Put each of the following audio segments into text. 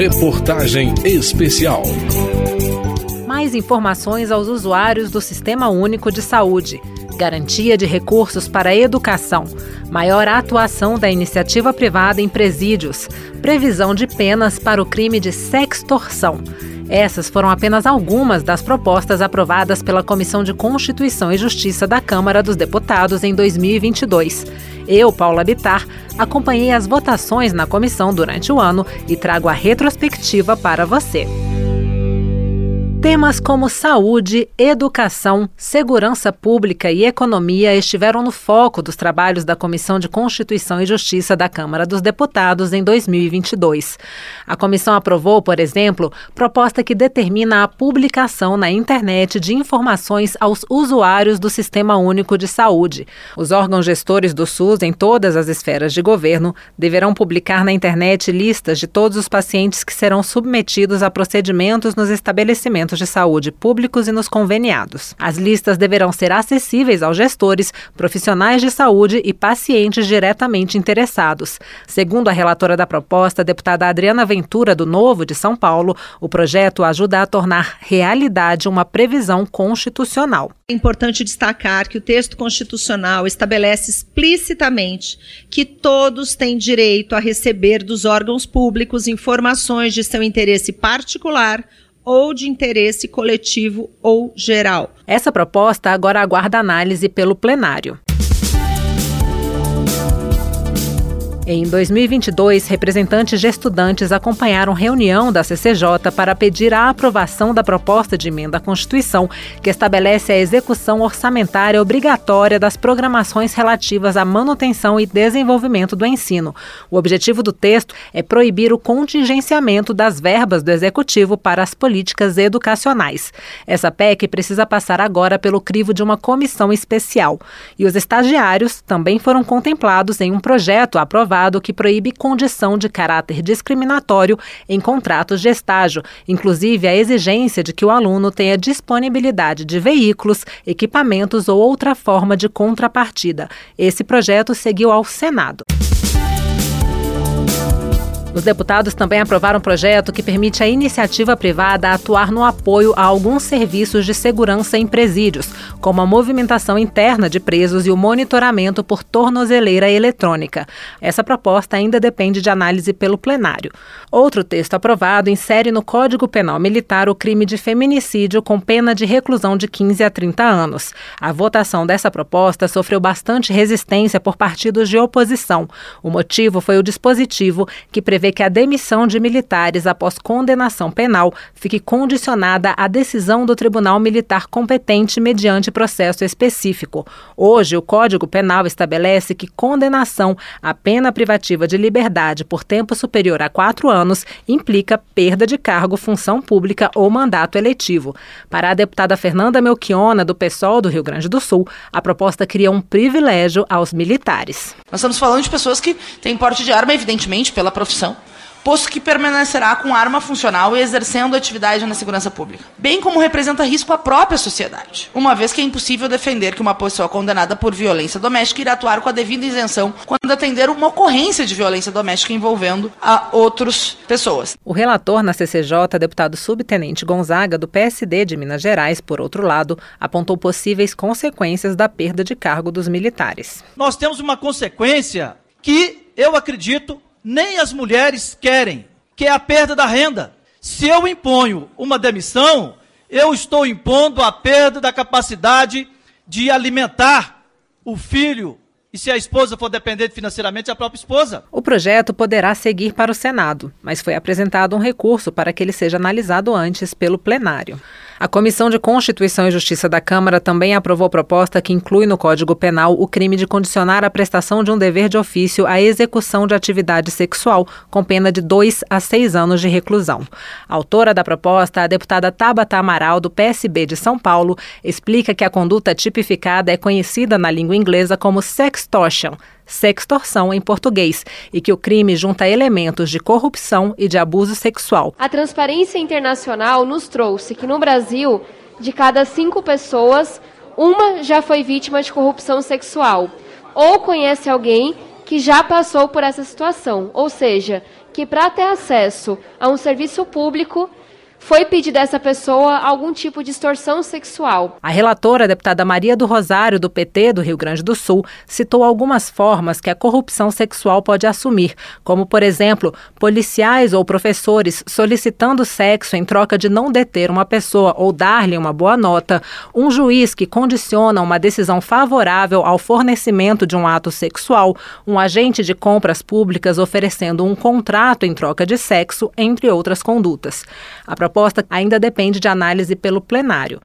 Reportagem especial. Mais informações aos usuários do Sistema Único de Saúde. Garantia de recursos para a educação. Maior atuação da iniciativa privada em presídios. Previsão de penas para o crime de sextorção. Essas foram apenas algumas das propostas aprovadas pela Comissão de Constituição e Justiça da Câmara dos Deputados em 2022. Eu, Paula Bitar, acompanhei as votações na comissão durante o ano e trago a retrospectiva para você. Temas como saúde, educação, segurança pública e economia estiveram no foco dos trabalhos da Comissão de Constituição e Justiça da Câmara dos Deputados em 2022. A comissão aprovou, por exemplo, proposta que determina a publicação na internet de informações aos usuários do Sistema Único de Saúde. Os órgãos gestores do SUS em todas as esferas de governo deverão publicar na internet listas de todos os pacientes que serão submetidos a procedimentos nos estabelecimentos de saúde públicos e nos conveniados. As listas deverão ser acessíveis aos gestores, profissionais de saúde e pacientes diretamente interessados. Segundo a relatora da proposta, deputada Adriana Ventura, do Novo de São Paulo, o projeto ajuda a tornar realidade uma previsão constitucional. É importante destacar que o texto constitucional estabelece explicitamente que todos têm direito a receber dos órgãos públicos informações de seu interesse particular ou de interesse coletivo ou geral. Essa proposta agora aguarda análise pelo plenário. Em 2022, representantes de estudantes acompanharam reunião da CCJ para pedir a aprovação da proposta de emenda à Constituição que estabelece a execução orçamentária obrigatória das programações relativas à manutenção e desenvolvimento do ensino. O objetivo do texto é proibir o contingenciamento das verbas do Executivo para as políticas educacionais. Essa PEC precisa passar agora pelo crivo de uma comissão especial. E os estagiários também foram contemplados em um projeto aprovado que proíbe condição de caráter discriminatório em contratos de estágio, inclusive a exigência de que o aluno tenha disponibilidade de veículos, equipamentos ou outra forma de contrapartida. Esse projeto seguiu ao Senado. Os deputados também aprovaram um projeto que permite à iniciativa privada atuar no apoio a alguns serviços de segurança em presídios, como a movimentação interna de presos e o monitoramento por tornozeleira eletrônica. Essa proposta ainda depende de análise pelo plenário. Outro texto aprovado insere no Código Penal Militar o crime de feminicídio com pena de reclusão de 15 a 30 anos. A votação dessa proposta sofreu bastante resistência por partidos de oposição. O motivo foi o dispositivo que prevê prevê que a demissão de militares após condenação penal fique condicionada à decisão do Tribunal Militar competente mediante processo específico. Hoje, o Código Penal estabelece que condenação à pena privativa de liberdade por tempo superior a quatro anos implica perda de cargo, função pública ou mandato eletivo. Para a deputada Fernanda Melchiona, do PSOL do Rio Grande do Sul, a proposta cria um privilégio aos militares. Nós estamos falando de pessoas que têm porte de arma, evidentemente, pela profissão posto que permanecerá com arma funcional e exercendo atividade na segurança pública, bem como representa risco à própria sociedade, uma vez que é impossível defender que uma pessoa condenada por violência doméstica irá atuar com a devida isenção quando atender uma ocorrência de violência doméstica envolvendo a outras pessoas. O relator na CCJ, deputado subtenente Gonzaga, do PSD de Minas Gerais, por outro lado, apontou possíveis consequências da perda de cargo dos militares. Nós temos uma consequência que eu acredito nem as mulheres querem, que é a perda da renda. Se eu imponho uma demissão, eu estou impondo a perda da capacidade de alimentar o filho e se a esposa for dependente financeiramente, a própria esposa. O projeto poderá seguir para o Senado, mas foi apresentado um recurso para que ele seja analisado antes pelo plenário. A Comissão de Constituição e Justiça da Câmara também aprovou proposta que inclui no Código Penal o crime de condicionar a prestação de um dever de ofício à execução de atividade sexual, com pena de dois a seis anos de reclusão. A autora da proposta, a deputada Tabata Amaral, do PSB de São Paulo, explica que a conduta tipificada é conhecida na língua inglesa como sextortion sextorção em português, e que o crime junta elementos de corrupção e de abuso sexual. A Transparência Internacional nos trouxe que no Brasil, de cada cinco pessoas, uma já foi vítima de corrupção sexual ou conhece alguém que já passou por essa situação, ou seja, que para ter acesso a um serviço público foi pedir dessa pessoa algum tipo de extorsão sexual. A relatora, a deputada Maria do Rosário, do PT do Rio Grande do Sul, citou algumas formas que a corrupção sexual pode assumir, como, por exemplo, policiais ou professores solicitando sexo em troca de não deter uma pessoa ou dar-lhe uma boa nota, um juiz que condiciona uma decisão favorável ao fornecimento de um ato sexual, um agente de compras públicas oferecendo um contrato em troca de sexo, entre outras condutas. A proposta ainda depende de análise pelo plenário.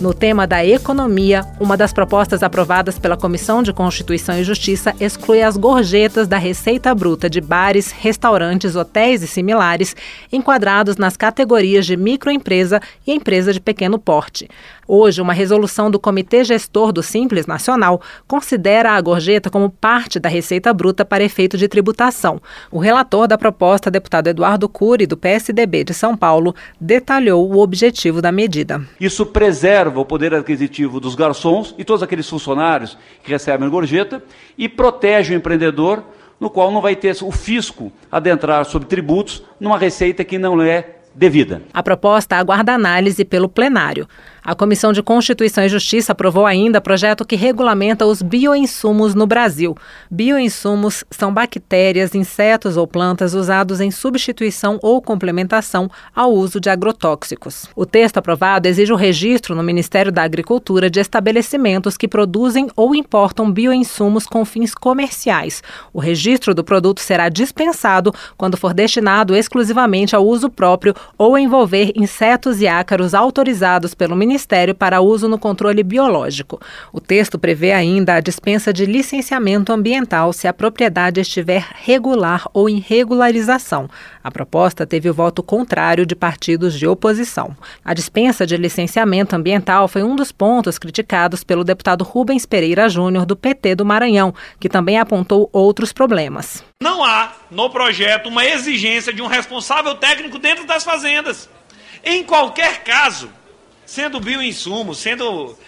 No tema da economia, uma das propostas aprovadas pela Comissão de Constituição e Justiça exclui as gorjetas da receita bruta de bares, restaurantes, hotéis e similares, enquadrados nas categorias de microempresa e empresa de pequeno porte. Hoje, uma resolução do Comitê Gestor do Simples Nacional considera a gorjeta como parte da receita bruta para efeito de tributação. O relator da proposta, deputado Eduardo Cury, do PSDB de São Paulo, detalhou o objetivo da medida. Isso preserva o poder aquisitivo dos garçons e todos aqueles funcionários que recebem gorjeta e protege o empreendedor no qual não vai ter o fisco adentrar sobre tributos numa receita que não é devida. A proposta aguarda análise pelo plenário. A Comissão de Constituição e Justiça aprovou ainda projeto que regulamenta os bioinsumos no Brasil. Bioinsumos são bactérias, insetos ou plantas usados em substituição ou complementação ao uso de agrotóxicos. O texto aprovado exige o registro no Ministério da Agricultura de estabelecimentos que produzem ou importam bioinsumos com fins comerciais. O registro do produto será dispensado quando for destinado exclusivamente ao uso próprio ou envolver insetos e ácaros autorizados pelo Ministério Ministério para uso no controle biológico. O texto prevê ainda a dispensa de licenciamento ambiental se a propriedade estiver regular ou em regularização. A proposta teve o voto contrário de partidos de oposição. A dispensa de licenciamento ambiental foi um dos pontos criticados pelo deputado Rubens Pereira Júnior, do PT do Maranhão, que também apontou outros problemas. Não há no projeto uma exigência de um responsável técnico dentro das fazendas. Em qualquer caso, sendo bioinsumo, sendo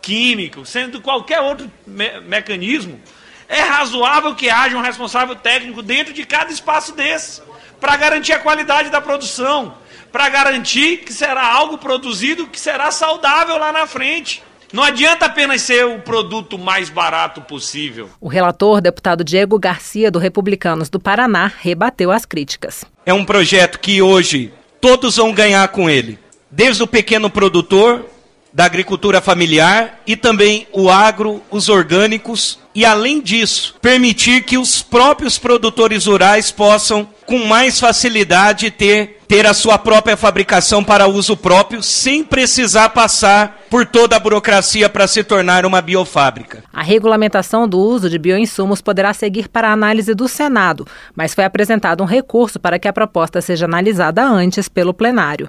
químico, sendo qualquer outro me mecanismo, é razoável que haja um responsável técnico dentro de cada espaço desse, para garantir a qualidade da produção, para garantir que será algo produzido que será saudável lá na frente. Não adianta apenas ser o produto mais barato possível. O relator, deputado Diego Garcia, do Republicanos do Paraná, rebateu as críticas. É um projeto que hoje todos vão ganhar com ele desde o pequeno produtor, da agricultura familiar e também o agro, os orgânicos e, além disso, permitir que os próprios produtores rurais possam, com mais facilidade, ter, ter a sua própria fabricação para uso próprio, sem precisar passar por toda a burocracia para se tornar uma biofábrica. A regulamentação do uso de bioinsumos poderá seguir para a análise do Senado, mas foi apresentado um recurso para que a proposta seja analisada antes pelo plenário.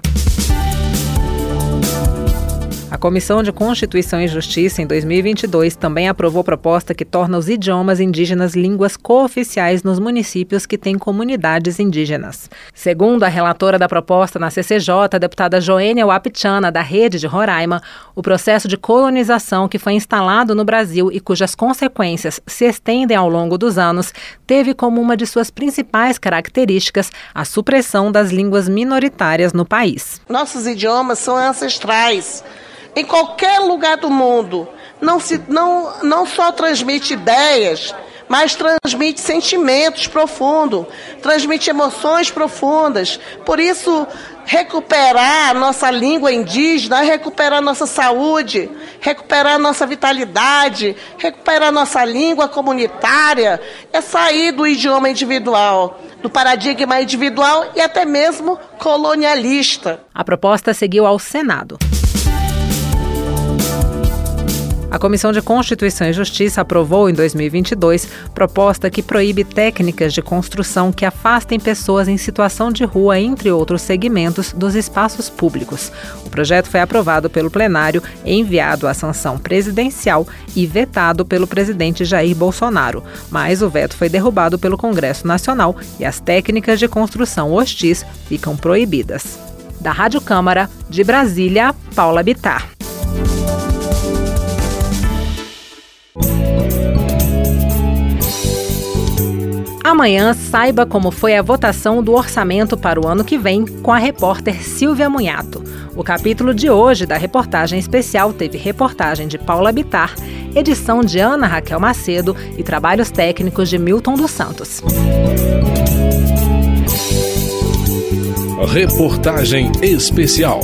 A Comissão de Constituição e Justiça, em 2022, também aprovou proposta que torna os idiomas indígenas línguas cooficiais nos municípios que têm comunidades indígenas. Segundo a relatora da proposta na CCJ, deputada Joênia Wapichana, da Rede de Roraima, o processo de colonização que foi instalado no Brasil e cujas consequências se estendem ao longo dos anos, teve como uma de suas principais características a supressão das línguas minoritárias no país. Nossos idiomas são ancestrais em qualquer lugar do mundo, não, se, não, não só transmite ideias, mas transmite sentimentos profundos, transmite emoções profundas. Por isso, recuperar nossa língua indígena, recuperar nossa saúde, recuperar nossa vitalidade, recuperar nossa língua comunitária, é sair do idioma individual, do paradigma individual e até mesmo colonialista. A proposta seguiu ao Senado. A Comissão de Constituição e Justiça aprovou em 2022 proposta que proíbe técnicas de construção que afastem pessoas em situação de rua, entre outros segmentos, dos espaços públicos. O projeto foi aprovado pelo plenário, enviado à sanção presidencial e vetado pelo presidente Jair Bolsonaro. Mas o veto foi derrubado pelo Congresso Nacional e as técnicas de construção hostis ficam proibidas. Da Rádio Câmara, de Brasília, Paula Bitar. Amanhã, saiba como foi a votação do orçamento para o ano que vem com a repórter Silvia Munhato. O capítulo de hoje da reportagem especial teve reportagem de Paula Bitar, edição de Ana Raquel Macedo e trabalhos técnicos de Milton dos Santos. Reportagem especial.